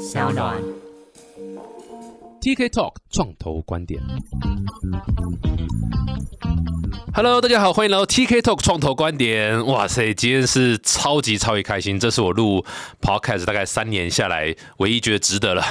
小暖。TK Talk 创投观点。Hello，大家好，欢迎来到 TK Talk 创投观点。哇塞，今天是超级超级开心，这是我录 Podcast 大概三年下来唯一觉得值得了，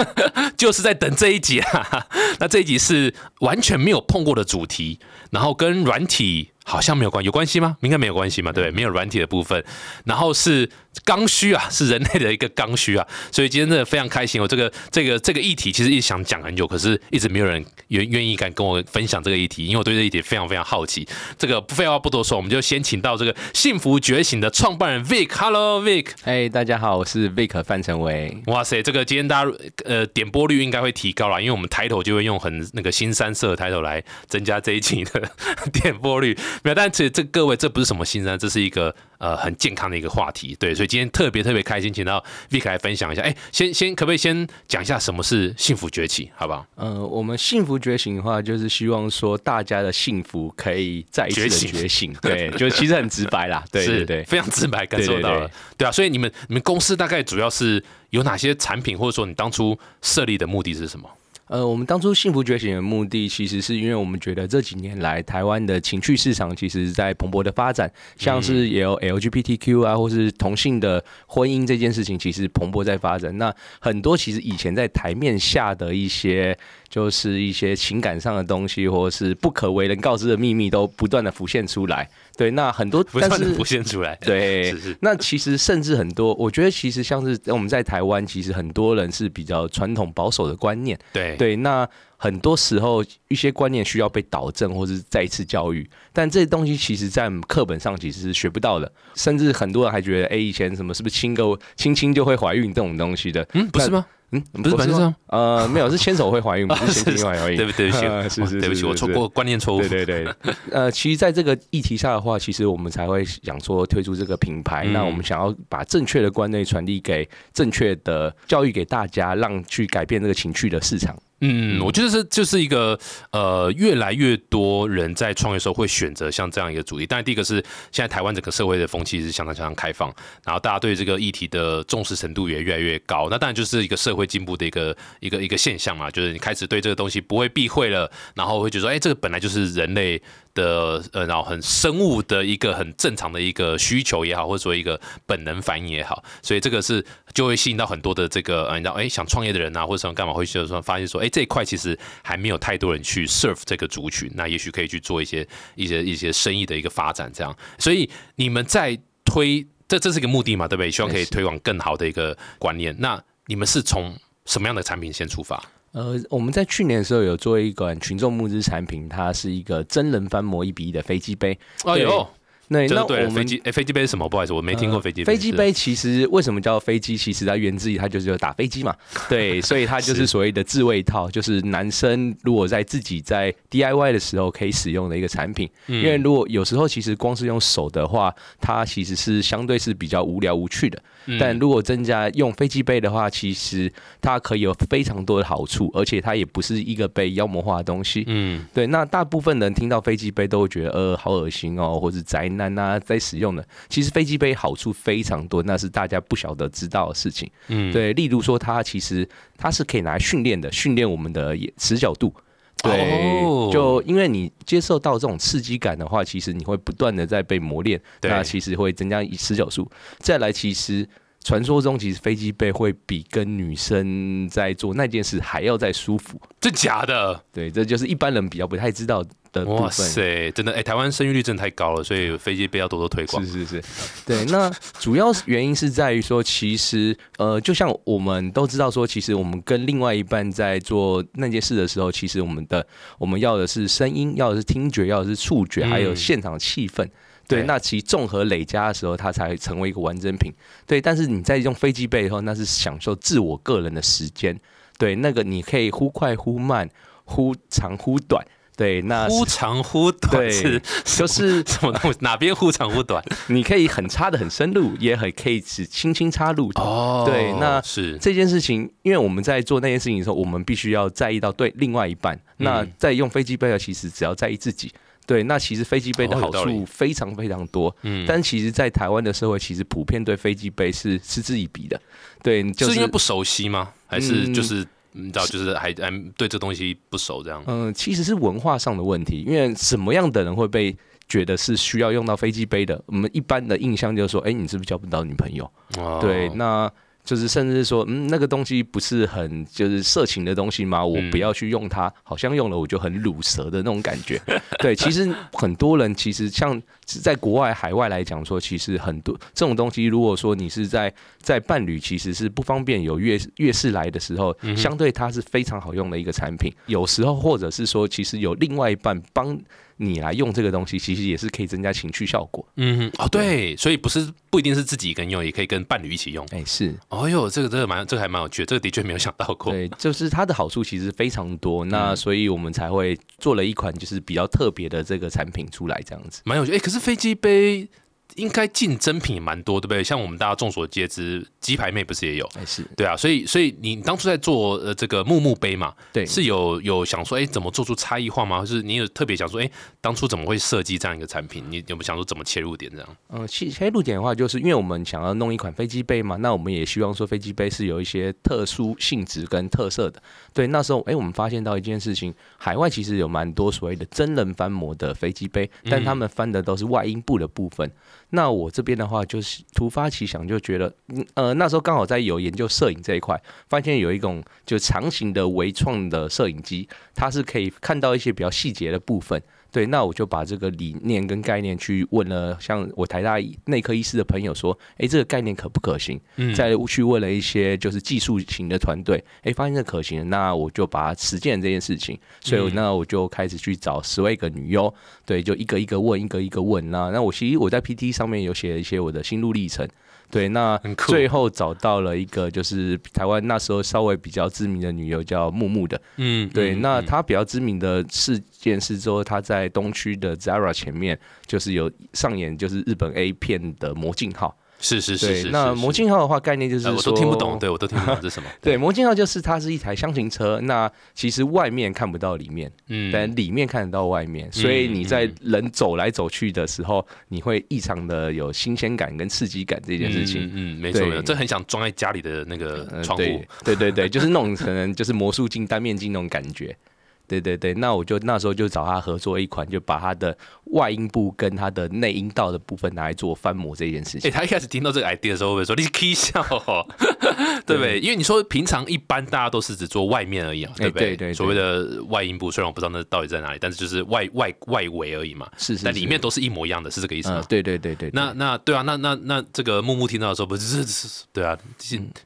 就是在等这一集啊。那这一集是完全没有碰过的主题，然后跟软体好像没有关，有关系吗？应该没有关系嘛，对不对？没有软体的部分，然后是刚需啊，是人类的一个刚需啊，所以今天真的非常开心。我这个这个这个议题其实一直想讲很久，可是一直没有人愿愿意敢跟我分享这个议题，因为我对这个议题非常非常好奇。这个废话不多说，我们就先请到这个幸福觉醒的创办人 Vic。Hello Vic，嘿大家好，我是 Vic 范成伟。哇塞，这个今天大家呃点播率应该会提高了，因为我们抬头就会用很那个新三色的抬头来增加这一集的 点播率。没有，但这这各位这不是什么新生，这是一个呃很健康的一个话题。对，所以今天特别特别开心，请到 Vic 来分享一下。哎，先先可不可以先讲一下什么是幸福崛起，好不好？呃，我们幸福觉醒的话，就是希望说大家的幸福可以再一次的觉醒觉醒。对，就其实很直白啦。对对对。非常直白感受到了。对对对啊，所以你们你们公司大概主要是有哪些产品，或者说你当初设立的目的是什么？呃，我们当初幸福觉醒的目的，其实是因为我们觉得这几年来台湾的情趣市场其实在蓬勃的发展，像是也有 LGBTQ 啊，或是同性的婚姻这件事情，其实蓬勃在发展。那很多其实以前在台面下的一些，就是一些情感上的东西，或是不可为人告知的秘密，都不断的浮现出来。对，那很多，但是不断的浮现出来。对是是，那其实甚至很多，我觉得其实像是我们在台湾，其实很多人是比较传统保守的观念。对对，那很多时候一些观念需要被导正或是再一次教育，但这些东西其实在课本上其实是学不到的，甚至很多人还觉得，哎，以前什么是不是亲个亲亲就会怀孕这种东西的？嗯，不是吗？嗯，不是本身上呃，没有，是牵手会怀孕，不是牵手会怀孕。对不对？对不起，呃是是对不起，我错过观念错误。对对对，呃，其实在这个议题下的话，其实我们才会想说推出这个品牌。嗯那我们想要把正确的观念传递给正确的教育给大家，让去改变这个情趣的市场。嗯，我觉得是就是一个呃，越来越多人在创业的时候会选择像这样一个主题。当然，第一个是现在台湾整个社会的风气是相当相当开放，然后大家对这个议题的重视程度也越来越高。那当然就是一个社会进步的一个一个一个现象嘛，就是你开始对这个东西不会避讳了，然后会觉得说，哎，这个本来就是人类。的呃，然后很生物的一个很正常的一个需求也好，或者说一个本能反应也好，所以这个是就会吸引到很多的这个呃，你知道哎想创业的人啊，或者什么干嘛，会就是说发现说，这一块其实还没有太多人去 serve 这个族群，那也许可以去做一些一些一些生意的一个发展，这样。所以你们在推这这是一个目的嘛，对不对？希望可以推广更好的一个观念。那你们是从什么样的产品先出发？呃，我们在去年的时候有做一款群众募资产品，它是一个真人翻模一比一的飞机杯。哎呦，对，那这个对了，我们飞机欸飞机杯是什么？不好意思，我没听过飞机飞机杯其实为什么叫飞机？其实它源自于它就是有打飞机嘛，对，所以它就是是所谓的自卫套，就是男生如果在自己在 DIY 的时候可以使用的一个产品。嗯因为如果有时候其实光是用手的话，它其实是相对是比较无聊无趣的。嗯但如果增加用飞机杯的话，其实它可以有非常多的好处，而且它也不是一个被妖魔化的东西。嗯对，那大部分人听到飞机杯都会觉得呃好恶心哦，或是宅男啊在使用的。其实飞机杯好处非常多，那是大家不晓得知道的事情。嗯，对，例如说它其实它是可以拿来训练的，训练我们的眼持角度。对，哦就因为你接受到这种刺激感的话，其实你会不断的在被磨练，对那其实会增加持久数。再来，其实传说中其实飞机背会比跟女生在做那件事还要再舒服。这假的？对，这就是一般人比较不太知道的部哇分。塞，真的哎，台湾生育率真的太高了，所以飞机背要多多推广。是是是，对。那主要原因是在于说，其实呃，就像我们都知道说，其实我们跟另外一半在做那件事的时候，其实我们的我们要的是声音，要的是听觉，要的是触觉，还有嗯现场气氛。对，对那其综合累加的时候，它才会成为一个完整品。对，但是你在用飞机背以后，那是享受自我个人的时间。对，那个你可以忽快忽慢，忽长忽短。对，那忽长忽短对是就是 什么东西？哪边忽长忽短？你可以很插的很深入，也很可以只轻轻插入。哦对那是这件事情，因为我们在做那件事情的时候，我们必须要在意到对另外一半。那在用飞机背的，其实只要在意自己。对，那其实飞机杯的好处非常非常多，嗯，但其实，在台湾的社会，其实普遍对飞机杯是嗤之以鼻的。对，就是因为不熟悉吗？还是嗯就是你知道，就是还还对这东西不熟这样？嗯、其实是文化上的问题，因为什么样的人会被觉得是需要用到飞机杯的？我们一般的印象就是说，哎、你是不是交不到女朋友？哦对，那就是甚至是说，嗯，那个东西不是很就是色情的东西吗？我嗯不要去用它，好像用了我就很乳舌的那种感觉。对，其实很多人其实像在国外海外来讲说，其实很多这种东西，如果说你是在在伴侣其实是不方便有月月事来的时候，嗯相对它是非常好用的一个产品。有时候或者是说，其实有另外一半帮你来用这个东西，其实也是可以增加情趣效果。嗯哼，哦对，所以不是不一定是自己一个人用，也可以跟伴侣一起用。哎，是。哦哟，这个真的蛮这个还蛮有趣的，这个的确没有想到过。对，就是它的好处其实非常多，那嗯所以我们才会做了一款就是比较特别的这个产品出来，这样子。蛮有趣。哎、可是飞机杯应该竞争品也蛮多，对不对？像我们大家众所皆知，鸡排妹不是也有？哎，是对啊，所以所以你当初在做呃这个木木杯嘛，对，是有有想说，哎、怎么做出差异化吗？或是你有特别想说，哎、当初怎么会设计这样一个产品？你有没有想说怎么切入点这样？嗯，其切入点的话，就是因为我们想要弄一款飞机杯嘛，那我们也希望说飞机杯是有一些特殊性质跟特色的。对，那时候哎、我们发现到一件事情，海外其实有蛮多所谓的真人翻模的飞机杯，但他们翻的都是外阴部的部分。那我这边的话，就是突发奇想，就觉得，嗯呃，那时候刚好在有研究摄影这一块，发现有一种就长形的微创的摄影机，它是可以看到一些比较细节的部分。对，那我就把这个理念跟概念去问了，像我台大内科医师的朋友说，哎，这个概念可不可行？嗯再去问了一些就是技术型的团队，哎，发现这可行，那我就把它实践这件事情。所以那我就开始去找十位个女优，对，就一个一个问，一个一个问。那那我其实我在 PT 上面有写了一些我的心路历程。对，那最后找到了一个就是台湾那时候稍微比较知名的女优叫木木的，嗯，对，那她比较知名的事件是说她在东区的 Zara 前面，就是有上演就是日本 A 片的魔镜号。是是是对，是，那魔镜号的话，概念就是呃、我都听不懂，对我都听不懂这是什么。对，魔镜号就是它是一台箱型车，那其实外面看不到里面，嗯，但里面看得到外面，所以你在人走来走去的时候，你会异常的有新鲜感跟刺激感这件事情。嗯，嗯，没错对没错，这很想装在家里的那个呃窗户。对对对对，就是那种可能就是魔术镜、单面镜那种感觉。对对对，那我就那时候就找他合作一款，就把他的外阴部跟他的内阴道的部分拿来做翻模这件事情哎、情。他一开始听到这个 idea 的时候，会说你是 K 笑哦，对不对？因为你说平常一般大家都是只做外面而已啊，对不对？哎对对对所谓的外阴部，虽然我不知道那到底在哪里，但是就是外外外围而已嘛。是是但里面都是一模一样的，是这个意思吗？嗯，对对对对，对那那对啊，那那那这个木木听到的时候，不是是，对啊，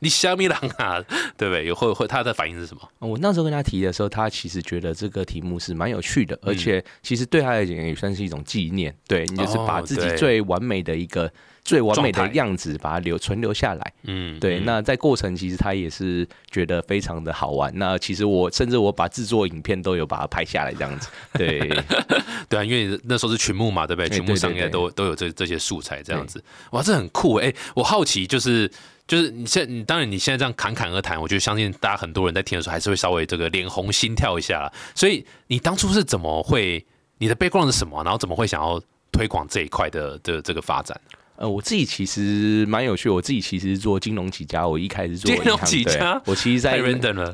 你虾米狼啊，对不对？有会会他的反应是什么？我那时候跟他提的时候，他其实觉得这个题目是蛮有趣的，而且其实对他来讲也算是一种纪念。对你就是把哦自己最完美的一个、最完美的样子，把它留存留下来。嗯，对，嗯那在过程其实他也是觉得非常的好玩。那其实我甚至我把制作影片都有把它拍下来，这样子。对，对啊，因为那时候是群幕嘛，对不对？哎群幕上应该都都有这这些素材这样子，哇，这很酷哎！我好奇就是。就是你现，你当然你现在这样侃侃而谈，我觉得相信大家很多人在听的时候还是会稍微这个脸红心跳一下。所以你当初是怎么会，你的 background 是什么？然后怎么会想要推广这一块的的这个发展？呃，我自己其实蛮有趣，我自己其实做金融起家，我一开始做金融起家我其实在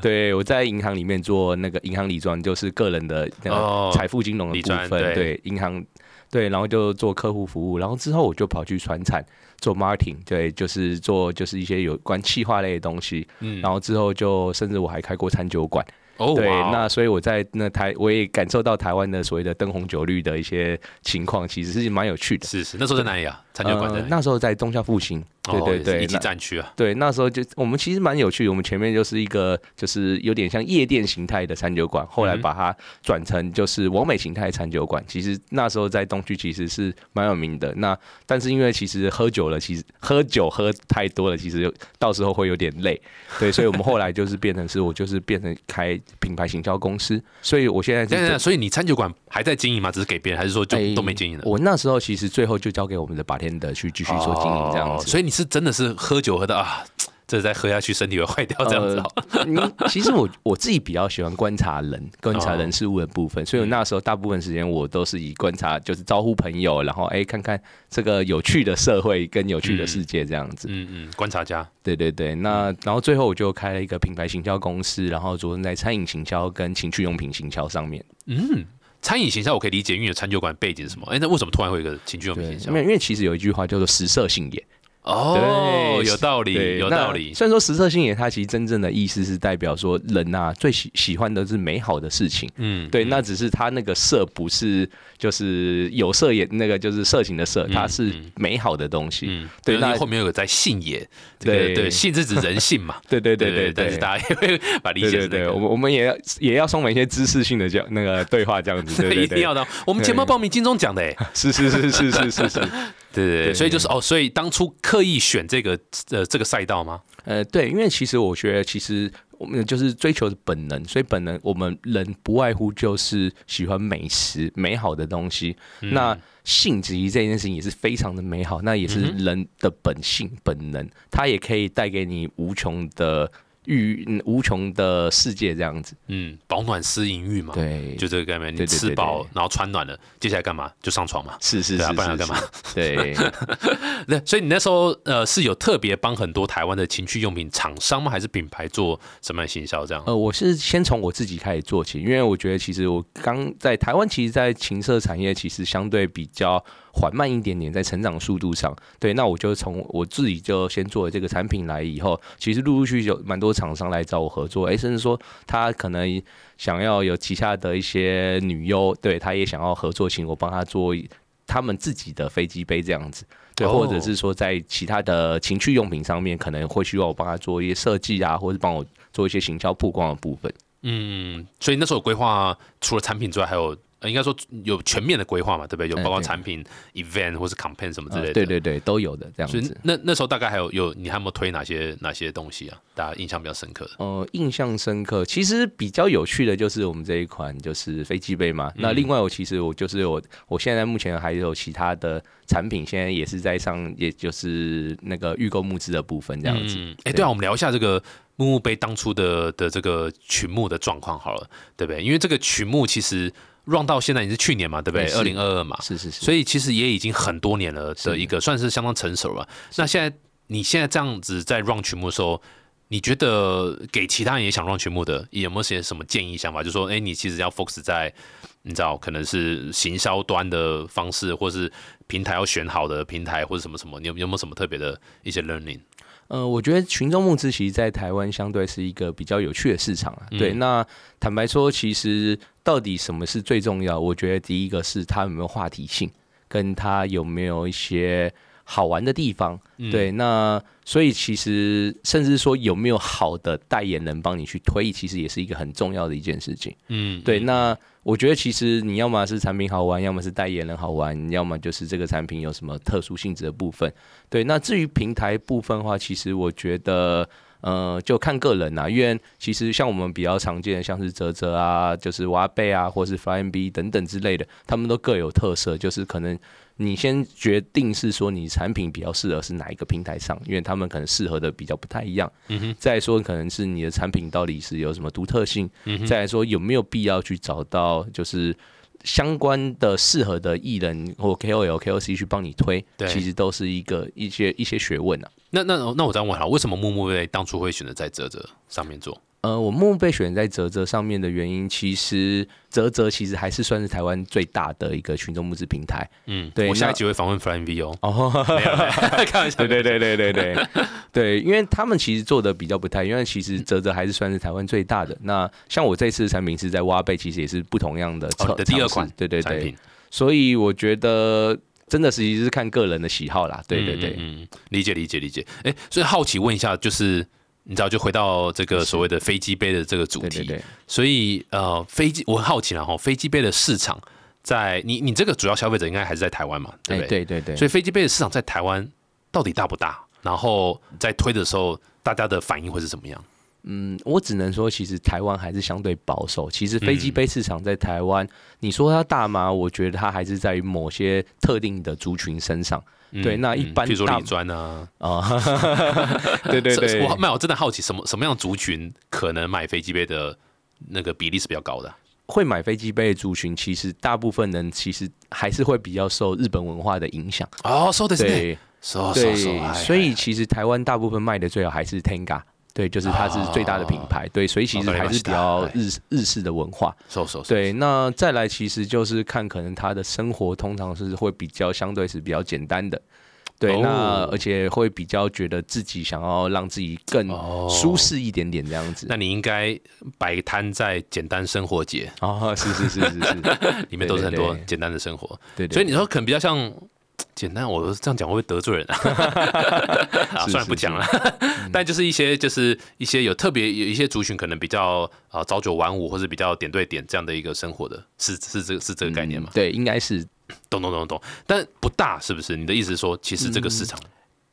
对，我在银行里面做那个银行理专，就是个人的那哦个财富金融的理部分。对，银行对，然后就做客户服务，然后之后我就跑去船产做 marketing，对，就是做就是一些有关企划类的东西。嗯，然后之后就甚至我还开过餐酒馆。哦，对，那所以我在那台我也感受到台湾的所谓的灯红酒绿的一些情况，其实是蛮有趣的。是是，那时候在哪里啊？餐酒馆的？呃那时候在东校复兴，对哦对对，一级战区啊，对，那时候就我们其实蛮有趣的，我们前面就是一个就是有点像夜店形态的餐酒馆，后来嗯把它转成就是完美形态的餐酒馆。其实那时候在东区其实是蛮有名的。那但是因为其实喝酒了，其实喝酒喝太多了，其实到时候会有点累。对，所以我们后来就是变成是我就是变成开品牌行销公司，所以我现在等等，是所以你餐酒馆还在经营吗？只是给别人，还是说就哎都没经营了？我那时候其实最后就交给我们的 bartender 去继续做经营这样子。哦所以你是真的是喝酒喝的啊，这再喝下去身体会坏掉这样子哦。你其实我我自己比较喜欢观察人、观察人事物的部分，所以我那时候大部分时间我都是以观察，就是招呼朋友，然后哎看看这个有趣的社会跟有趣的世界这样子。嗯嗯，观察家。对对对，那然后最后我就开了一个品牌行销公司，然后着重在餐饮行销跟情趣用品行销上面。嗯，餐饮行销我可以理解，因为有餐酒馆背景是什么？哎，那为什么突然会有一个情趣用品行销？因为因为其实有一句话叫做“食色性也”。哦，有道理，有道理。虽然说食色性也，它其实真正的意思是代表说人呐最喜喜欢的是美好的事情。嗯，对，那只是它那个色不是就是有色也那个就是色情的色，它是美好的东西。嗯，对，那后面有个在性也，对对，性是指人性嘛？对对对对，但是大家也会把理解对，我们我们也要也要充满一些知识性的这样那个对话这样子，对一定要的。我们钱包报名金钟奖的，哎，是是是是是是是。对对对，所以就是哦，所以当初刻意选这个呃这个赛道吗？呃，对，因为其实我觉得，其实我们就是追求本能，所以本能我们人不外乎就是喜欢美食、美好的东西。那性质这件事情也是非常的美好，那也是人的本性本能，它也可以带给你无穷的。欲无穷的世界这样子，嗯，保暖思淫欲嘛，对，就这个概念。你吃饱，然后穿暖了，接下来干嘛？就上床嘛，是是是，不然要干嘛？对，那所以你那时候呃是有特别帮很多台湾的情趣用品厂商吗？还是品牌做什么行销这样？呃，我是先从我自己开始做起，因为我觉得其实我刚在台湾，其实，在情色产业其实相对比较。缓慢一点点，在成长速度上，对，那我就从我自己就先做了这个产品来，以后其实陆陆续续有蛮多厂商来找我合作，哎，甚至说他可能想要有旗下的一些女优，对，他也想要合作，请我帮他做他们自己的飞机杯这样子，对，或者是说在其他的情趣用品上面，可能会需要我帮他做一些设计啊，或者帮我做一些行销曝光的部分。嗯，所以那时候规划除了产品之外，还有。呃，应该说有全面的规划嘛，对不对？有包括产品、event 或是 campaign 什么之类的。对对对，都有的这样子。那那时候大概还有有，你还有没有推哪些哪些东西啊？大家印象比较深刻的。呃，印象深刻，其实比较有趣的就是我们这一款就是飞机杯嘛。那另外我其实我就是我我现在目前还有其他的产品，现在也是在上，也就是那个预购募资的部分这样子。哎，对啊，我们聊一下这个木木杯当初的的这个曲目的状况好了，对不对？因为这个曲目其实。Run 到现在也是去年嘛，对不对？二零二二嘛，是是是。所以其实也已经很多年了的一个，算是相当成熟了。那现在你现在这样子在 run 曲目的时候，你觉得给其他人也想 run 曲目的，有没有些什么建议想法？就说，哎，你其实要 focus 在，你知道，可能是行销端的方式，或是平台要选好的平台，或者什么什么，你有有没有什么特别的一些 learning？呃，我觉得群众募资其实，在台湾相对是一个比较有趣的市场啊。对，那坦白说，其实到底什么是最重要？我觉得第一个是它有没有话题性，跟它有没有一些好玩的地方。对，那所以其实甚至说有没有好的代言人帮你去推，其实也是一个很重要的一件事情。嗯，对，那。我觉得其实你要么是产品好玩，要么是代言人好玩，要么就是这个产品有什么特殊性质的部分。对，那至于平台部分的话，其实我觉得，呃，就看个人呐。因为其实像我们比较常见的，像是泽泽啊，就是挖贝啊，或是 Flying B 等等之类的，他们都各有特色，就是可能。你先决定是说你产品比较适合是哪一个平台上，因为他们可能适合的比较不太一样。嗯哼。再说可能是你的产品到底是有什么独特性。嗯再来说有没有必要去找到就是相关的适合的艺人或 KOL、KOC 去帮你推，其实都是一个一些一些学问啊。那那那我再问哈，为什么木木类当初会选择在泽泽上面做？呃，我木木被选在泽泽上面的原因，其实泽泽其实还是算是台湾最大的一个群众募资平台。嗯，对。我下一集会访问 Flying V 哦。哦 开玩笑。对对对对对对 对，因为他们其实做的比较不太，因为其实泽泽还是算是台湾最大的。那像我这次的产品是在挖贝，其实也是不同样的的第二款，对对对。所以我觉得真的其实是看个人的喜好啦。对对对，嗯，理解理解理解。哎，所以好奇问一下，就是。你知道，就回到这个所谓的飞机杯的这个主题，所以呃，飞机我很好奇了哈，飞机杯的市场在你你这个主要消费者应该还是在台湾嘛，对不对？对对对。所以飞机杯的市场在台湾到底大不大？然后在推的时候，大家的反应会是怎么样？嗯，我只能说，其实台湾还是相对保守。其实飞机杯市场在台湾，你说它大吗？我觉得它还是在于某些特定的族群身上。对，那一般譬如说大理专啊，啊，对对对，我没有，我真的好奇什么什么样的族群可能买飞机杯的那个比例是比较高的啊？会买飞机杯的族群，其实大部分人其实还是会比较受日本文化的影响。哦，そうですね。对そうそう对そう哎，所以其实台湾大部分卖的最好还是 Tenga。 对，就是它是最大的品牌，对，所以其实还是比较日日式的文化。そうそうそう对，那再来其实就是看可能他的生活通常是会比较相对是比较简单的。对，哦那而且会比较觉得自己想要让自己更哦舒适一点点这样子。那你应该摆摊在简单生活节，哦，是是是是是，里面都是很多对对对简单的生活，对对。所以你说可能比较像 简单，我这样讲会不会得罪人啊？啊是算了不讲了，但就是一些就是一些有特别有一些族群可能比较啊朝九晚五或者比较点对点这样的一个生活的，是是这个是这个概念吗嗯？对，应该是懂懂懂懂，但不大是不是？你的意思是说，其实这个市场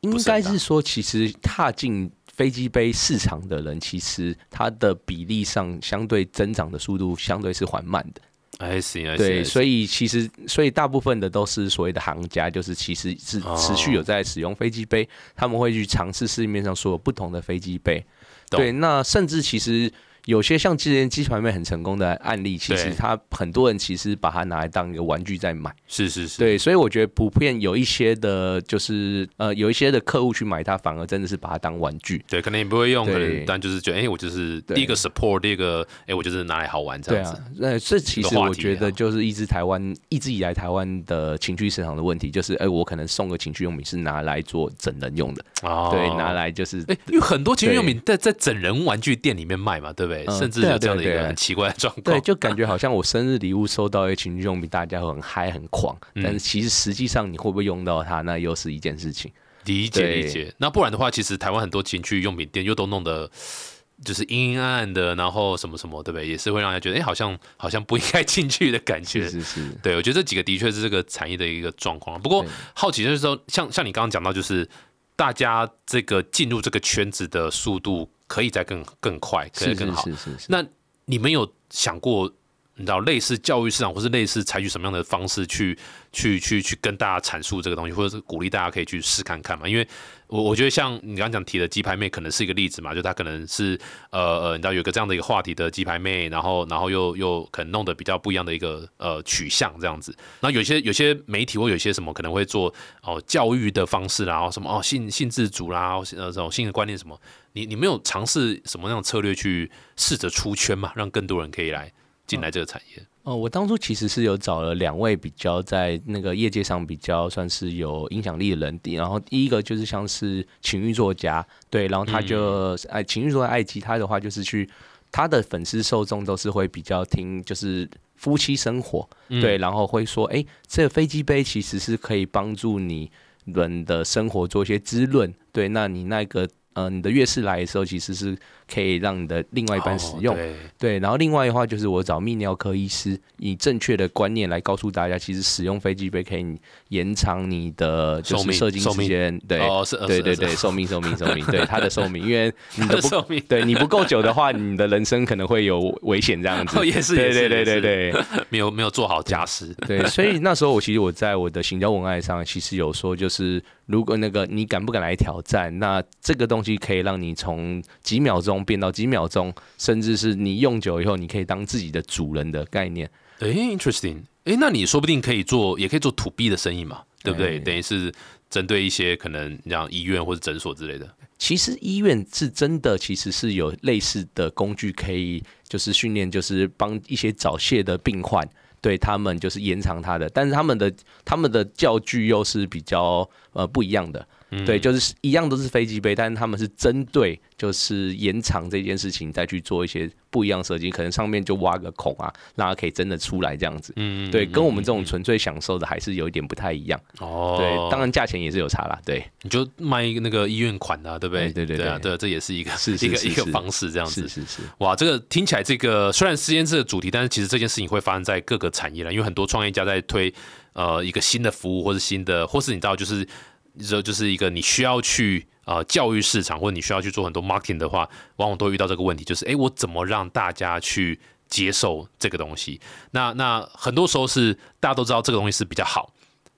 应该是说，其实踏进飞机杯市场的人，其实它的比例上相对增长的速度相对是缓慢的。I see I see，对，所以以其实所以大部分的都是所谓的行家，就是其实是哦。持续有在使用飞机杯，他们会去尝试市面上所有不同的飞机杯。对，那甚至其实有些像之前鸡排妹很成功的案例，其实他很多人其实把它拿来当一个玩具在买。是是是，对，所以我觉得普遍有一些的，就是呃，有一些的客户去买它，反而真的是把它当玩具。对，可能也不会用，可对能但就是觉得，哎、我就是第一个 support，第一个，哎、我就是拿来好玩这样子。对啊，那这其实我觉得就是一直台湾一直以来台湾的情趣市场的问题，就是哎、我可能送个情趣用品是拿来做整人用的，哦对，拿来就是哎、因为很多情趣用品在在整人玩具店里面卖嘛，对不对？嗯甚至有这样的一个很奇怪的状况。对，就感觉好像我生日礼物收到情趣用品，大家会很嗨很狂，嗯但是其实实际上你会不会用到它，那又是一件事情。理解理解。那不然的话，其实台湾很多情趣用品店又都弄得 就是阴阴暗暗的，然后什么什么，对不对？也是会让人家觉得，哎、好像好像不应该进去的感觉。是是是，对，我觉得这几个的确是这个产业的一个状况。不过好奇就是说，像像你刚刚讲到，就是大家这个进入这个圈子的速度可以再更更快，可以是是更好。是是是。那你们有想过，你知道类似教育市场，或是类似采取什么样的方式去去去去跟大家阐述这个东西，或者是鼓励大家可以去试看看嘛？因为我我觉得像你刚刚讲提的鸡排妹，可能是一个例子嘛，就她可能是呃呃，你知道有个这样的一个话题的鸡排妹，然后然后又又可能弄得比较不一样的一个呃取向这样子。然后有些有些媒体或有些什么可能会做哦、教育的方式，然后什么哦性性自主啦，呃这种性的观念什么，你你没有尝试什么样的策略去试着出圈嘛，让更多人可以来进来这个产业？哦，我当初其实是有找了两位比较在那个业界上比较算是有影响力的人，然后第一个就是像是情欲作家，对，然后他就哎、情欲作家爱吉，他的话就是去他的粉丝受众都是会比较听就是夫妻生活，对，然后会说，哎、这个飞机杯其实是可以帮助你人的生活做一些滋润，对，那你那个呃你的月事来的时候，其实是可以让你的另外一半使用。哦对。对，然后另外的话就是我找泌尿科医师，以正确的观念来告诉大家，其实使用飞机杯可以延长你的就寿命是射精寿命。时间，对，哦是对对对，寿命寿命 寿命，对它的寿命，因为你的不寿命。对你不够久的话，你的人生可能会有危险这样子。哦也是对对对对对。没有没有做好家事，对，所以那时候我其实我在我的行销文案上其实有说，就是如果那个你敢不敢来挑战，那这个东西可以让你从几秒钟变到几秒钟，甚至是你用久以后，你可以当自己的主人的概念。哎，interesting，哎，那你说不定可以做，也可以做 to B 的生意嘛，对不对？哎等于是针对一些可能像医院或者诊所之类的。其实医院是真的，其实是有类似的工具可以，就是训练，就是帮一些早泄的病患，对他们就是延长他的，但是他们的他们的教具又是比较呃不一样的。对，就是一样都是飞机杯，但是他们是针对就是延长这件事情再去做一些不一样的设计，可能上面就挖个孔啊，让它可以真的出来这样子。嗯，对，跟我们这种纯粹享受的还是有一点不太一样。哦，对，当然价钱也是有差啦。对，你就卖一个那个医院款的、啊，对不对？哎对对对啊，对对，这也是一个是 是一个一个方式，这样子是。是是。哇，这个听起来这个虽然时间这个主题，但是其实这件事情会发生在各个产业了，因为很多创业家在推呃一个新的服务或是新的，或是你知道就是就就是一个你需要去呃教育市场，或者你需要去做很多 marketing 的话，往往都遇到这个问题，就是诶，我怎么让大家去接受这个东西？那那很多时候是大家都知道这个东西是比较好。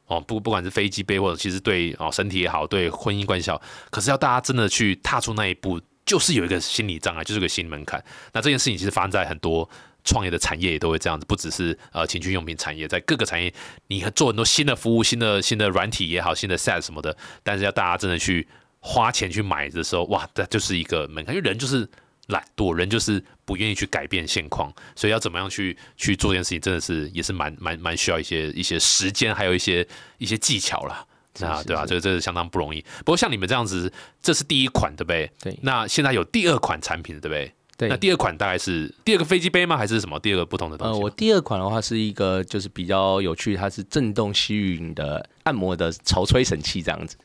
哦，不不管是飞机杯或者其实对哦身体也好，对婚姻关系好，可是要大家真的去踏出那一步，就是有一个心理障碍，就是个心理门槛。那这件事情其实发生在很多创业的产业也都会这样子，不只是呃情趣用品产业，在各个产业，你做很多新的服务、新的新的软体也好，新的 SaaS 什么的，但是要大家真的去花钱去买的时候，哇，这就是一个门槛，因为人就是。懒惰人就是不愿意去改变现况，所以要怎么样去去做这件事情，真的是也是蛮蛮蛮需要一些一些时间，还有一些一些技巧啦啊，对吧？这个这是相当不容易。不过像你们这样子，这是第一款，对不对？对。那现在有第二款产品，对不对？对。那第二款大概是第二个飞机杯吗？还是什么？第二个不同的东西？呃，我第二款的话是一个就是比较有趣，它是震动吸吮的按摩的潮吹神器，这样子。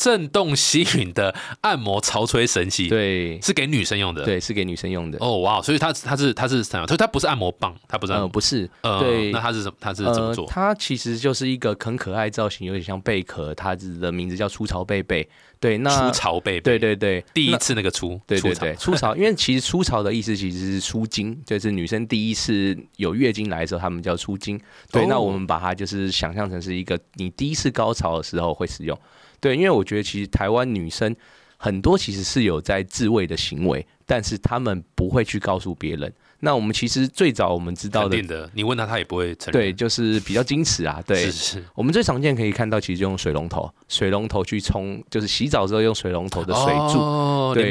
震动吸吮的按摩潮吹神器，对，是给女生用的，对，是给女生用的。哦，哇，所以它它是它是什么？所以它不是按摩棒，它不是，呃，不是，呃对，那它是什么？它是怎么做？它其实就是一个很可爱造型，有点像贝壳，它的名字叫粗潮贝贝。对，那粗潮贝贝，对对对，第一次那个粗，对对对，粗潮，因为其实粗潮的意思其实是出经，就是女生第一次有月经来的时候，他们叫出经。对，那我们把它就是想象成是一个你第一次高潮的时候会使用。对，因为我觉得其实台湾女生很多其实是有在自慰的行为，但是她们不会去告诉别人。那我们其实最早我们知道的，你问他他也不会承认。对，就是比较矜持啊。对，是是。我们最常见可以看到，其实用水龙头，水龙头去冲，就是洗澡之后用水龙头的水柱。哦，对。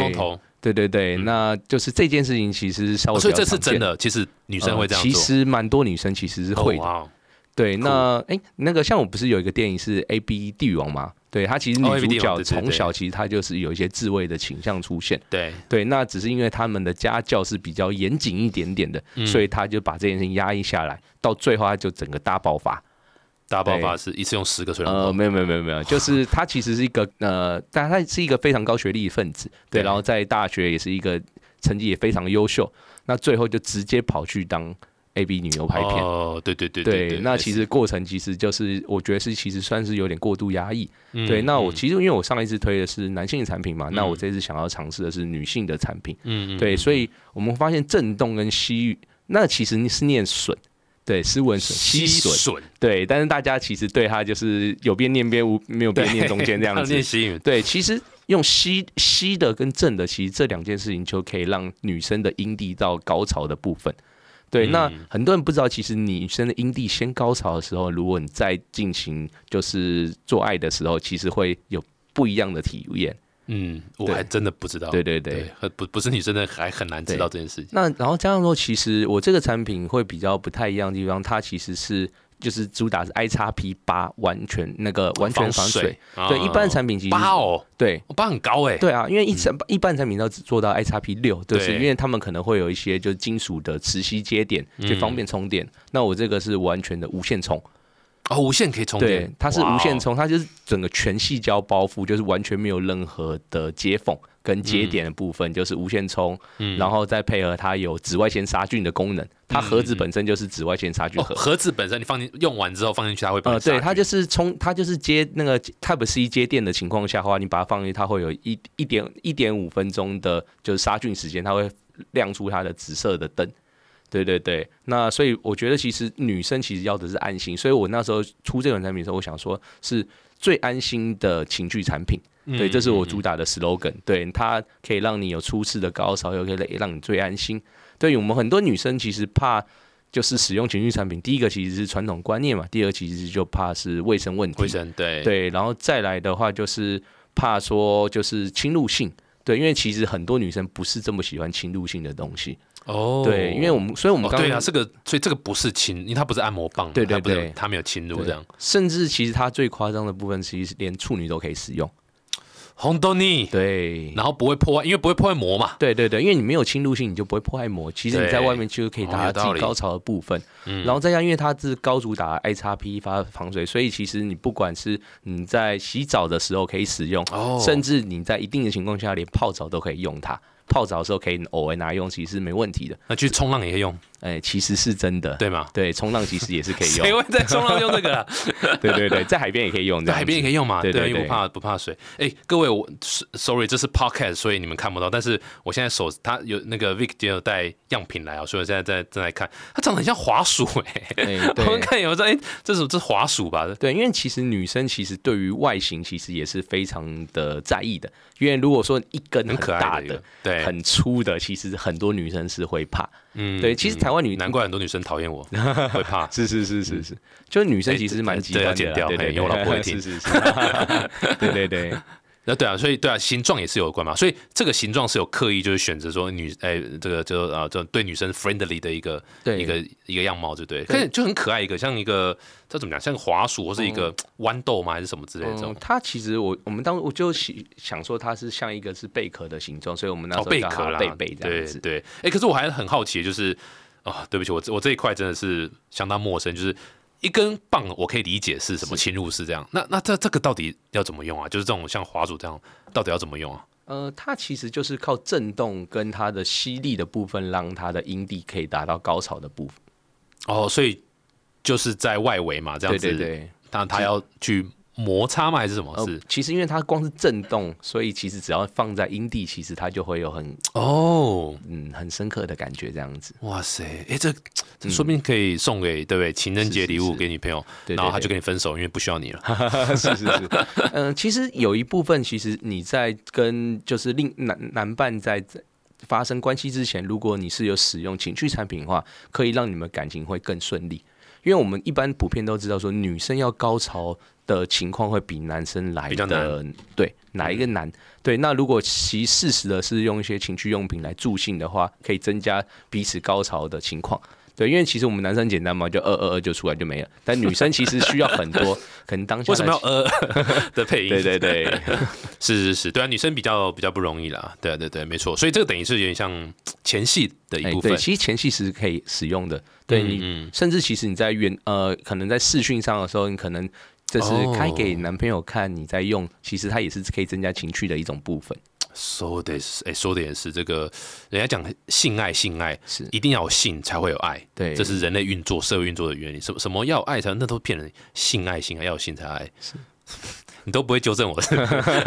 对对对，那就是这件事情其实稍微。所以这是真的，其实女生会这样做。其实蛮多女生其实是会的。对，那哎，那个像我不是有一个电影是 A B 帝王吗？对他其实女主角从小其实她就是有一些自慰的倾向出现。对对，那只是因为他们的家教是比较严谨一点点的，所以他就把这件事情压抑下来，到最后他就整个大爆发。大爆发是一次用十个水龙头？呃，没有没有没有没有，就是他其实是一个呃，但他是一个非常高学历分子，对，然后在大学也是一个成绩也非常优秀，那最后就直接跑去当。A B 女优拍片哦，对对对对，那其实过程其实就是我觉得是其实算是有点过度压抑。对，那我其实因为我上一次推的是男性产品嘛，那我这次想要尝试的是女性的产品。嗯嗯，对，所以我们发现震动跟吸，那其实是念损，对，斯文损吸损，对，但是大家其实对它就是有边念边无，没有边念中间这样子。对，其实用吸吸的跟震的，其实这两件事情就可以让女生的阴蒂到高潮的部分。对，那很多人不知道，其实女生的阴蒂先高潮的时候，如果你再进行就是做爱的时候，其实会有不一样的体验。嗯，我还真的不知道。对对对，不不是女生的还很难知道这件事情。那然后加上说，其实我这个产品会比较不太一样的地方，它其实是。就是主打是 I 叉 P 八，完全那个完全防水。对，一般产品其实八哦，对，八很高哎。对啊，因为一产一般产品都只做到 I 叉 P 六，就是因为他们可能会有一些就是金属的磁吸接点，就方便充电。那我这个是完全的无线充。哦，无线可以充电。对，它是无线充，它就是整个全细胶包覆，就是完全没有任何的接缝。跟接点的部分就是无线充，然后再配合它有紫外线杀菌的功能。它盒子本身就是紫外线杀菌盒。盒子本身你放进用完之后放进去，它会呃，对，它就是充，它就是接那个 Type C 接电的情况下的话，你把它放进去，它会有一一点一点五分钟的，就是杀菌时间，它会亮出它的紫色的灯。对对对，那所以我觉得其实女生其实要的是安心，所以我那时候出这款产品的时候，我想说是最安心的情趣产品。对，这是我主打的 slogan。对，它可以让你有初次的高潮，又可以让你最安心。对于我们很多女生，其实怕就是使用情趣产品。第一个其实是传统观念嘛，第二其实就怕是卫生问题。卫生对对，然后再来的话就是怕说就是侵入性。对，因为其实很多女生不是这么喜欢侵入性的东西。哦，对，因为我们所以我们刚对啊，这个所以这个不是侵，因为它不是按摩棒，对对对，它没有侵入这样。甚至其实它最夸张的部分，其实连处女都可以使用。红豆泥对，然后不会破坏，因为不会破坏膜嘛。对对对，因为你没有侵入性，你就不会破坏膜。其实你在外面就可以达到高潮的部分。嗯，然后再加上因为它是高主打 I 叉 P 发防水，所以其实你不管是你在洗澡的时候可以使用，甚至你在一定的情况下连泡澡都可以用它。泡澡的时候可以偶尔拿用，其实是没问题的。那去冲浪也可以用，哎，其实是真的，对吗？对，冲浪其实也是可以谁用，会在冲浪用这个啊？对对对，在海边也可以用，在海边也可以用嘛？对，对不怕不怕水。哎，各位，我 sorry，这是 podcast，所以你们看不到，但是我现在手他有那个 Vic 也有带样品来啊，所以我现在在正在看，它长得很像滑鼠哎、哎我们看有在哎，这是这是滑鼠吧？对，因为其实女生其实对于外形其实也是非常的在意的，因为如果说一根很可爱的、对，很粗的，其实很多女生是会怕。嗯对，其实台湾女难怪很多女生讨厌我，会怕。是是是是是，就是女生其实蛮极这要端的啦，剪掉对对，嘿因为我老婆会听。是是是，对对 对，那对啊，所以对啊，形状也是有关嘛，所以这个形状是有刻意就是选择说女哎、这个就啊这对女生 friendly 的一个对一个一个样貌，对不对？看起来就很可爱一个，像一个这怎么讲，像个滑鼠或是一个豌豆吗？还是什么之类的这种嗯，？它其实我我们当我就想想说它是像一个是贝壳的形状，所以我们那时哦，候贝壳啦，它贝贝这样子。对对。哎、可是我还很好奇，就是啊、对不起，我我这一块真的是相当陌生，就是。一根棒我可以理解是什么侵入式这样，那那这这个到底要怎么用啊？就是这种像滑鼠这样，到底要怎么用啊？呃，它其实就是靠震动跟它的吸力的部分，让它的阴蒂可以达到高潮的部分。哦，所以就是在外围嘛，这样子，对对对，那他要去摩擦吗？还是什么？呃，其实因为它光是震动，所以其实只要放在阴蒂，其实它就会有很哦，嗯很深刻的感觉，这样子。哇塞，哎，这这说不定可以送给对不对？情人节礼物给女朋友，然后他就跟你分手，因为不需要你了。是 是 是，嗯、其实有一部分，其实你在跟就是另男男伴在在发生关系之前，如果你是有使用情趣产品的话，可以让你们感情会更顺利。因为我们一般普遍都知道说，女生要高潮的情况会比男生来的对哪一个难？对，那如果其事实的是用一些情趣用品来助兴的话，可以增加彼此高潮的情况。对，因为其实我们男生简单嘛，就二二二就出来就没了，但女生其实需要很多，可能当下为什么要的呃 的配音？对对对，是是是，对啊，女生比较比较不容易啦。对啊对对，没错。所以这个等于是有点像前戏的一哎部分对，。其实前戏是可以使用的。对你，嗯，甚至其实你在远呃，可能在视讯上的时候，你可能这是哦开给男朋友看你在用，其实它也是可以增加情趣的一种部分。说的是，哎，说的也是，这个人家讲性爱，性爱是一定要有性才会有爱，对，这是人类运作、社会运作的原理。什么什么要有爱才，那都是骗人。性爱，性爱要有性才有爱。你都不会纠正我，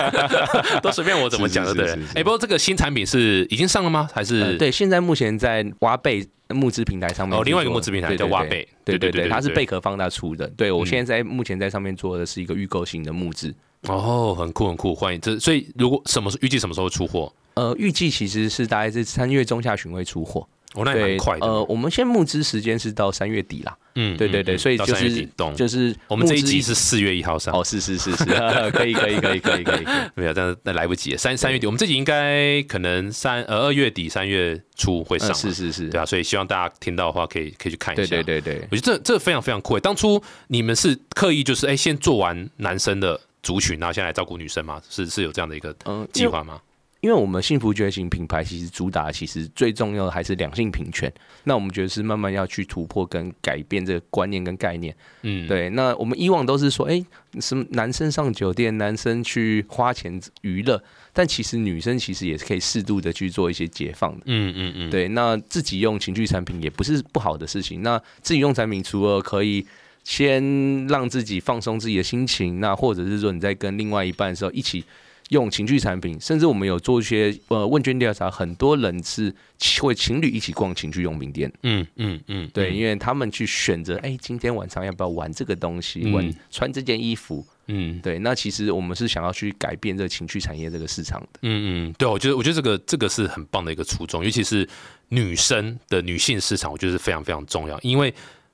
都随便我怎么讲的，对哎，不过这个新产品是已经上了吗？还呃是对，现在目前在挖贝募资平台上面哦，另外一个做募资平台叫挖贝，对对对，它是贝壳放大出的。对我嗯现在在目前在上面做的是一个预购型的募资。哦，很酷很酷，欢迎这。所以如果什么时预计什么时候出货？呃，预计其实是大概是三月中下旬会出货。哦，那也蛮对，快的。呃，我们现在募资时间是到三月底啦。嗯，对对对，所以就是三月底懂。就是我们这一集是四月一号上，哦，是是是是，可以可以可以可以可以。没有，但是那来不及了。三三月底，我们这集应该可能三呃二月底三月初会上是是是，对啊，所以希望大家听到的话，可以可以去看一下。对对对。我觉得这这非常非常酷耶。当初你们是刻意就是哎、先做完男生的族群，然后先来照顾女生吗？是是有这样的一个嗯，计划吗？因为我们幸福觉醒品牌其实主打其实最重要的还是两性平权，那我们觉得是慢慢要去突破跟改变这个观念跟概念。嗯，对，那我们以往都是说，哎，什么男生上酒店，男生去花钱娱乐，但其实女生其实也是可以适度的去做一些解放的。嗯嗯嗯，对，那自己用情趣产品也不是不好的事情。那自己用产品，除了可以先让自己放松自己的心情，那或者是说你在跟另外一半的时候一起用情趣产品，甚至我们有做一些呃问卷调查，很多人是会情侣一起逛情趣用品店。嗯嗯嗯，对，嗯因为他们去选择，哎，今天晚上要不要玩这个东西，嗯玩穿这件衣服。嗯对，那其实我们是想要去改变这个情趣产业这个市场的。嗯嗯，对，我觉得我觉得这个这个是很棒的一个初衷，尤其是女生的女性市场，我觉得是非常非常重要，因为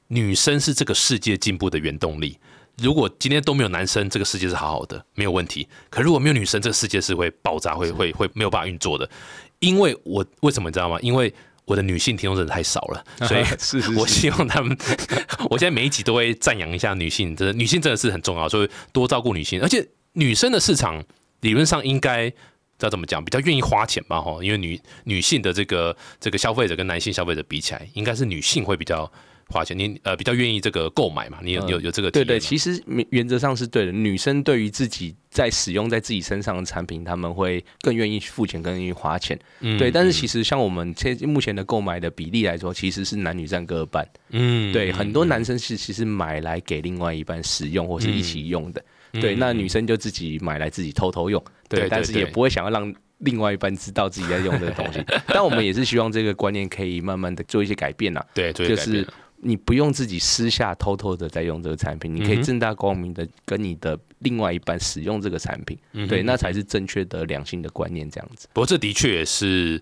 女生是这个世界进步的原动力。如果今天都没有男生，这个世界是好好的，没有问题。可如果没有女生，这个世界是会爆炸，会会会没有办法运作的。因为我为什么你知道吗？因为我的女性听众真的太少了，所以我希望他们，我现在每一集都会赞扬一下女性，真的女性真的是很重要，所以多照顾女性。而且女生的市场理论上应该要怎么讲，比较愿意花钱吧？哈，因为女女性的这个这个消费者跟男性消费者比起来，应该是女性会比较花钱，你呃比较愿意这个购买嘛？你有有有这个对对，其实原则上是对的。女生对于自己在使用在自己身上的产品，他们会更愿意付钱，更愿意花钱。对，但是其实像我们现目前的购买的比例来说，其实是男女占各半。嗯，对，很多男生是其实买来给另外一半使用或是一起用的。对，那女生就自己买来自己偷偷用。对，但是也不会想要让。另外一半知道自己在用的东西，但我们也是希望这个观念可以慢慢的做一些改变呐。对，就是你不用自己私下偷偷的在用这个产品，你可以正大光明的跟你的另外一半使用这个产品。对，那才是正确的良性的观念，这样子。不过这的确也是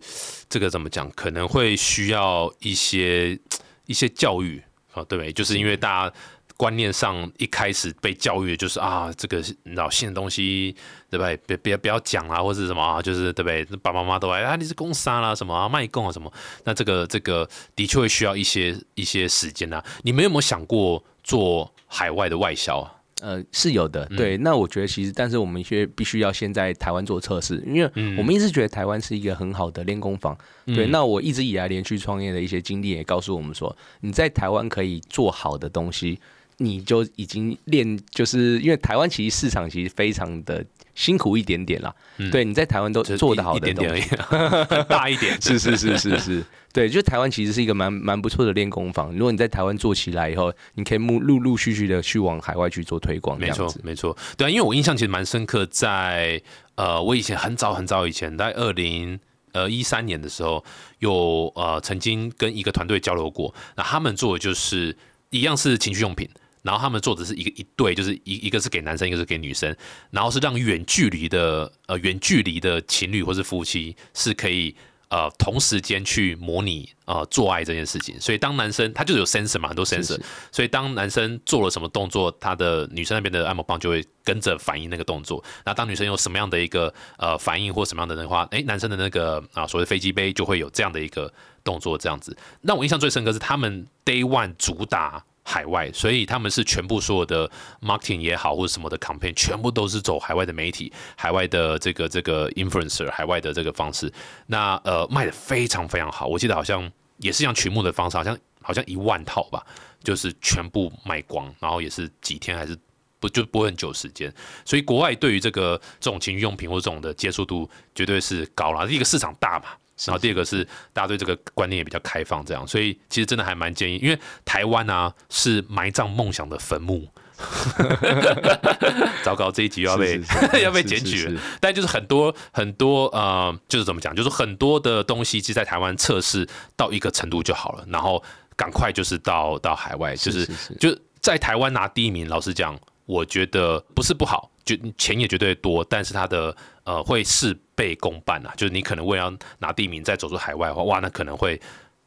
这个怎么讲，可能会需要一些一些教育啊，对不对？就是因为大家。观念上一开始被教育的就是啊，这个你知道新的东西对不对？别别不要讲啊，或者什么啊，就是对不对？爸爸妈妈都哎啊，你是公杀啦什么啊，卖供啊什么？那这个这个的确会需要一些一些时间啊。你们有没有想过做海外的外销啊？呃，是有的。对，那我觉得其实，但是我们却必须要先在台湾做测试，因为我们一直觉得台湾是一个很好的练功房。对，那我一直以来连续创业的一些经历也告诉我们说，你在台湾可以做好的东西。你就已经练，就是因为台湾其实市场其实非常的辛苦一点点啦。对，你在台湾都做得好一点点而已，大一点。是是是是是，对，就台湾其实是一个蛮蛮不错的练功房。如果你在台湾做起来以后，你可以陆陆陆续续的去往海外去做推广。没错没错，对啊，因为我印象其实蛮深刻，在呃，我以前很早很早以前，在二零呃一三年的时候，有呃曾经跟一个团队交流过，那他们做的就是一样是情趣用品。然后他们做的是一个一对，就是一一个是给男生，一个是给女生，然后是让远距离的呃远距离的情侣或是夫妻是可以呃同时间去模拟呃做爱这件事情。所以当男生他就有 sensor 嘛，很多 sensor，所以当男生做了什么动作，他的女生那边的按摩棒就会跟着反应那个动作。那当女生有什么样的一个呃反应或什么样的的话，哎，男生的那个啊所谓飞机杯就会有这样的一个动作，这样子。让我印象最深刻是他们 day one 主打。海外，所以他们是全部所有的 marketing 也好，或者什么的 campaign，全部都是走海外的媒体、海外的这个这个 influencer、海外的这个方式。那呃卖的非常非常好，我记得好像也是像群目的方式，好像好像一万套吧，就是全部卖光，然后也是几天还是不就不会很久时间。所以国外对于这个这种情趣用品或这种的接受度绝对是高了，一个市场大嘛。然后第二个是大家对这个观念也比较开放，这样，所以其实真的还蛮建议，因为台湾啊是埋葬梦想的坟墓。糟糕，这一集要被 要被检举了。但就是很多很多呃，就是怎么讲，就是很多的东西，其实在台湾测试到一个程度就好了，然后赶快就是到到海外，就是就在台湾拿第一名。老实讲，我觉得不是不好，就钱也绝对多，但是它的呃会事倍功半啊，就是你可能为了拿第一名再走出海外的话，哇，那可能会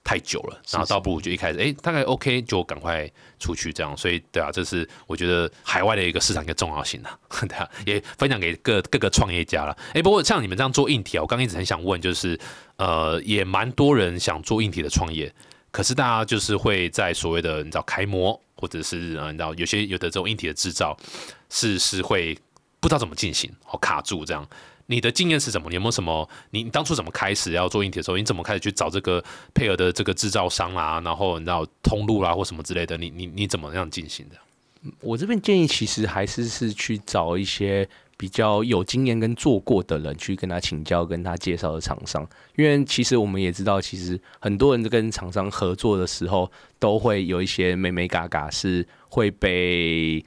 太久了。然后倒不如就一开始，哎，大概 OK 就赶快出去这样。所以对啊，这是我觉得海外的一个市场一个重要性啊，对啊，也分享给各各个创业家了。哎，不过像你们这样做硬体啊，我刚一直很想问，就是呃，也蛮多人想做硬体的创业，可是大家就是会在所谓的你知道开模，或者是呃你知道有些有的这种硬体的制造是是会不知道怎么进行，哦卡住这样。你的经验是什么？你有没有什么？你当初怎么开始要做硬体的时候？你怎么开始去找这个配合的这个制造商啦？然后你知道通路啦或什么之类的？你你你怎么样进行的？我这边建议其实还是是去找一些比较有经验跟做过的人去跟他请教，跟他介绍的厂商。因为其实我们也知道，其实很多人跟厂商合作的时候，都会有一些美美嘎嘎是会被。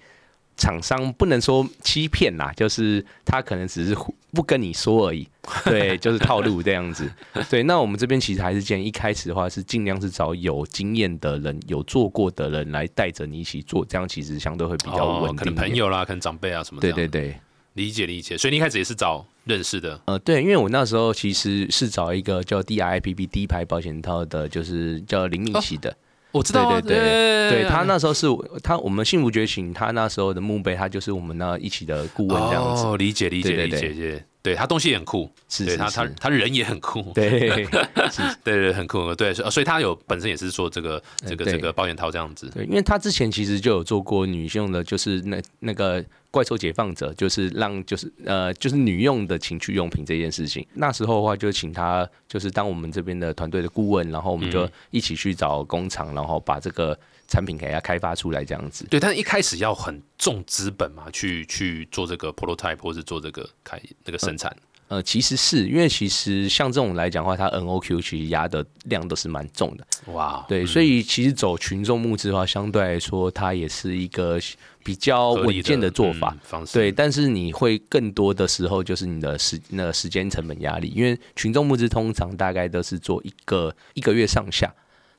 厂商不能说欺骗啦，就是他可能只是不跟你说而已，对，就是套路这样子。对，那我们这边其实还是建议一开始的话是尽量是找有经验的人、有做过的人来带着你一起做，这样其实相对会比较稳定。可能朋友啦，可能长辈啊什么的。对对对，理解理解。所以你一开始也是找认识的。呃，对，因为我那时候其实是找一个叫 D I P P 低牌保险套的，就是叫林敏琪的。我知道，对对对，对他那时候是他我们幸福觉醒，他那时候的墓碑，他就是我们那一起的顾问这样子。哦，理解理解理解理解，对他东西也很酷，是他他他人也很酷，对对 对，很酷，对，所以他有本身也是做这个这个这个保险套这样子。对，因为他之前其实就有做过女性的，就是那那个怪兽解放者，就是让就是呃就是女用的情趣用品这件事情。那时候的话，就请他就是当我们这边的团队的顾问，然后我们就一起去找工厂，然后把这个产品给它开发出来这样子。对，但是一开始要很重资本嘛，去去做这个 prototype 或是做这个开那个生产。呃，其实是因为其实像这种来讲的话，它 NOQ 其实压的量都是蛮重的。哇，对，所以其实走群众募资的话，相对来说它也是一个比较稳健的做法方式。对，但是你会更多的时候就是你的时那个时间成本压力，因为群众募资通常大概都是做一个一个月上下。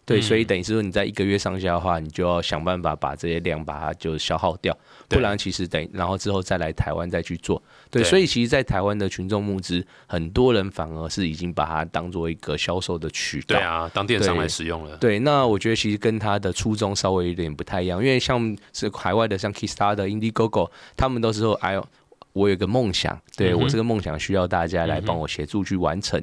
对，所以等于是说你在一个月上下的话，你就要想办法把这些量把它就消耗掉，不然其实等然后之后再来台湾再去做。对，所以其实，在台湾的群众募资，很多人反而是已经把它当做一个销售的渠道，对啊，当电商来使用了。对，那我觉得其实跟他的初衷稍微有点不太一样，因为像是海外的像 Kickstarter、Indiegogo，他们都是说，哎呦，我有个梦想，对我这个梦想需要大家来帮我协助去完成。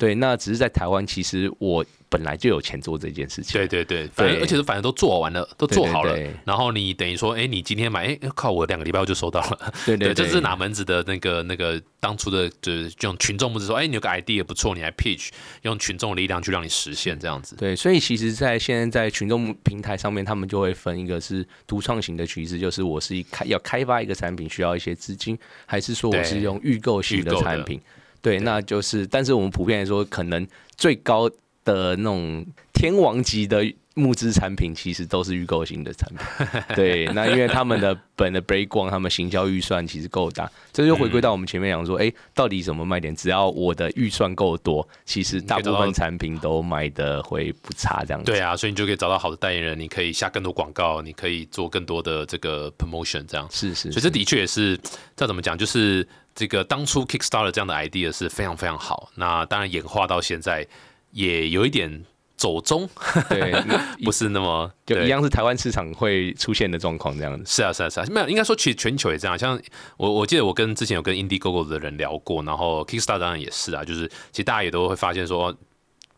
对，那只是在台湾，其实我本来就有钱做这件事情。对对对，反正而且是反正都做完了，都做好了。然后你等于说，哎，你今天买，哎，靠，我两个礼拜我就收到了。对 对，这是哪门子的那个那个当初的，就是用群众不是说，哎，你有个 idea 不错，你来 pitch，用群众的力量去让你实现这样子。对，所以其实，在现在在群众平台上面，他们就会分一个是独创型的趋势，就是我是一开要开发一个产品需要一些资金，还是说我是用预购型的产品。对，那就是，但是我们普遍来说，可能最高的那种天王级的募资产品，其实都是预购型的产品。对，那因为他们的本的 break 光，他们行销预算其实够大，这就回归到我们前面讲说，哎，到底什么卖点？只要我的预算够多，其实大部分产品都卖的会不差，这样子。对啊，所以你就可以找到好的代言人，你可以下更多广告，你可以做更多的这个 promotion，这样。是是。所以这的确也是，这怎么讲？就是。这个当初 Kickstarter 这样的 idea 是非常非常好，那当然演化到现在也有一点走中，对，不是那么就一样是台湾市场会出现的状况这样子。是啊是啊是啊，没有应该说其实全球也这样。像我我记得我跟之前有跟 Indiegogo 的人聊过，然后 Kickstarter 当然也是啊，就是其实大家也都会发现说，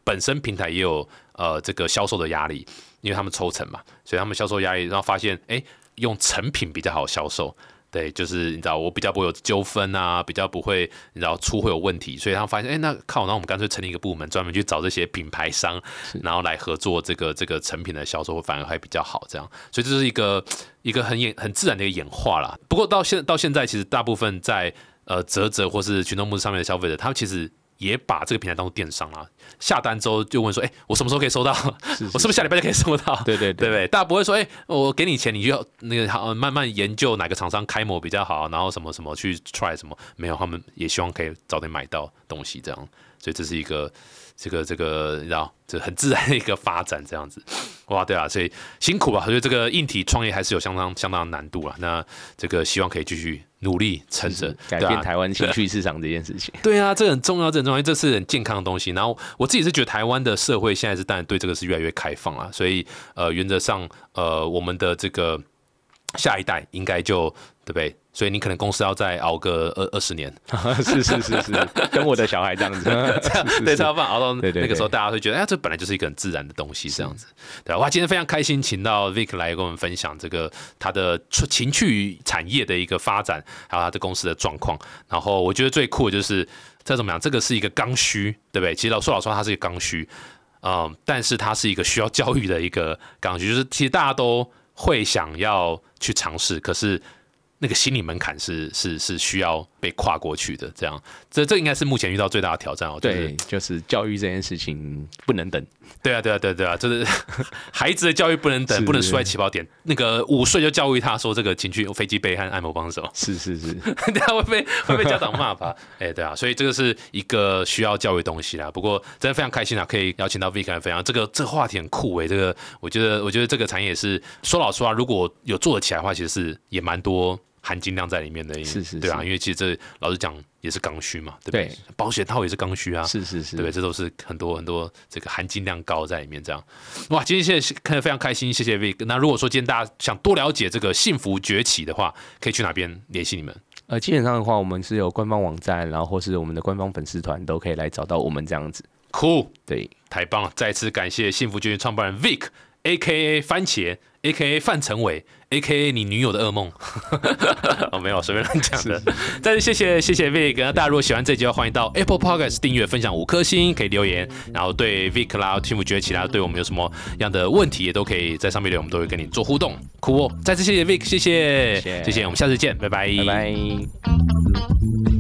本身平台也有呃这个销售的压力，因为他们抽成嘛，所以他们销售压力，然后发现哎用成品比较好销售。对，就是你知道，我比较不会有纠纷啊，比较不会你知道出会有问题，所以他发现，哎，那靠，那我们干脆成立一个部门，专门去找这些品牌商，然后来合作这个这个成品的销售，反而还比较好，这样，所以这是一个一个很演很自然的一个演化啦。不过到现到现在，其实大部分在呃泽泽或是群众募资上面的消费者，他们其实。也把这个平台当做电商了，下单之后就问说：“哎，我什么时候可以收到？我是不是下礼拜就可以收到？” 对对对对，大家不会说：“哎，我给你钱，你就要那个好慢慢研究哪个厂商开模比较好，然后什么什么去 try 什么？没有，他们也希望可以早点买到东西，这样。所以这是一个。”这个这个，你知道，这很自然的一个发展，这样子，哇，对啊，所以辛苦啊，我觉得这个硬体创业还是有相当相当的难度啊。那这个希望可以继续努力撑着，改变台湾情绪市场这件事情。对啊，这很重要，这很重要，这是很健康的东西。然后我自己是觉得台湾的社会现在是当然对这个是越来越开放啊，所以呃，原则上呃，我们的这个下一代应该就对不对？所以你可能公司要再熬个二二十年，是是是是，跟我的小孩这样子，这样对，才要办熬到那个时候，大家会觉得，哎，这本来就是一个很自然的东西，这样子。对，哇，今天非常开心，请到 Vic 来跟我们分享这个他的情趣产业的一个发展，还有他的公司的状况。然后我觉得最酷的就是，这怎么样？这个是一个刚需，对不对？其实老说老实话，它是一个刚需，嗯，但是它是一个需要教育的一个刚需，就是其实大家都会想要去尝试，可是。那个心理门槛是是是需要被跨过去的，这样，这这应该是目前遇到最大的挑战哦。对，就是教育这件事情不能等。对啊，对啊，对对啊，就是 孩子的教育不能等，不能输在起跑点。那个五岁就教育他说这个情绪飞机杯和按摩帮手，是是是，等下会被会被家长骂吧？哎，对啊，所以这个是一个需要教育东西啦。不过真的非常开心啊，可以邀请到 Vic 来分享这个这个话题很酷哎。这个我觉得我觉得这个产业是说老实话，如果有做得起来的话，其实是也蛮多。含金量在里面的，是是，对啊，因为其实这老实讲也是刚需嘛，对不对？保险套也是刚需啊，是是是，对？这都是很多很多这个含金量高在里面，这样哇！今天现在看得非常开心，谢谢 Vic。那如果说今天大家想多了解这个幸福崛起的话，可以去哪边联系你们？呃，基本上的话，我们是有官方网站，然后或是我们的官方粉丝团都可以来找到我们这样子。Cool，对，太棒了！再次感谢幸福崛起创办人 Vic。A K A 番茄，A K A 范成伟，A K A 你女友的噩梦。哦，没有，随便乱讲的。再次谢谢谢谢 Vic，那大家如果喜欢这集，欢迎到 Apple Podcast 订阅、分享五颗星，可以留言。然后对 Vic 啦、Tim 觉得其他对我们有什么样的问题，也都可以在上面留言，我们都会跟你做互动。酷哦！再次谢谢 Vic，谢谢，谢谢，我们下次见，拜拜，拜拜。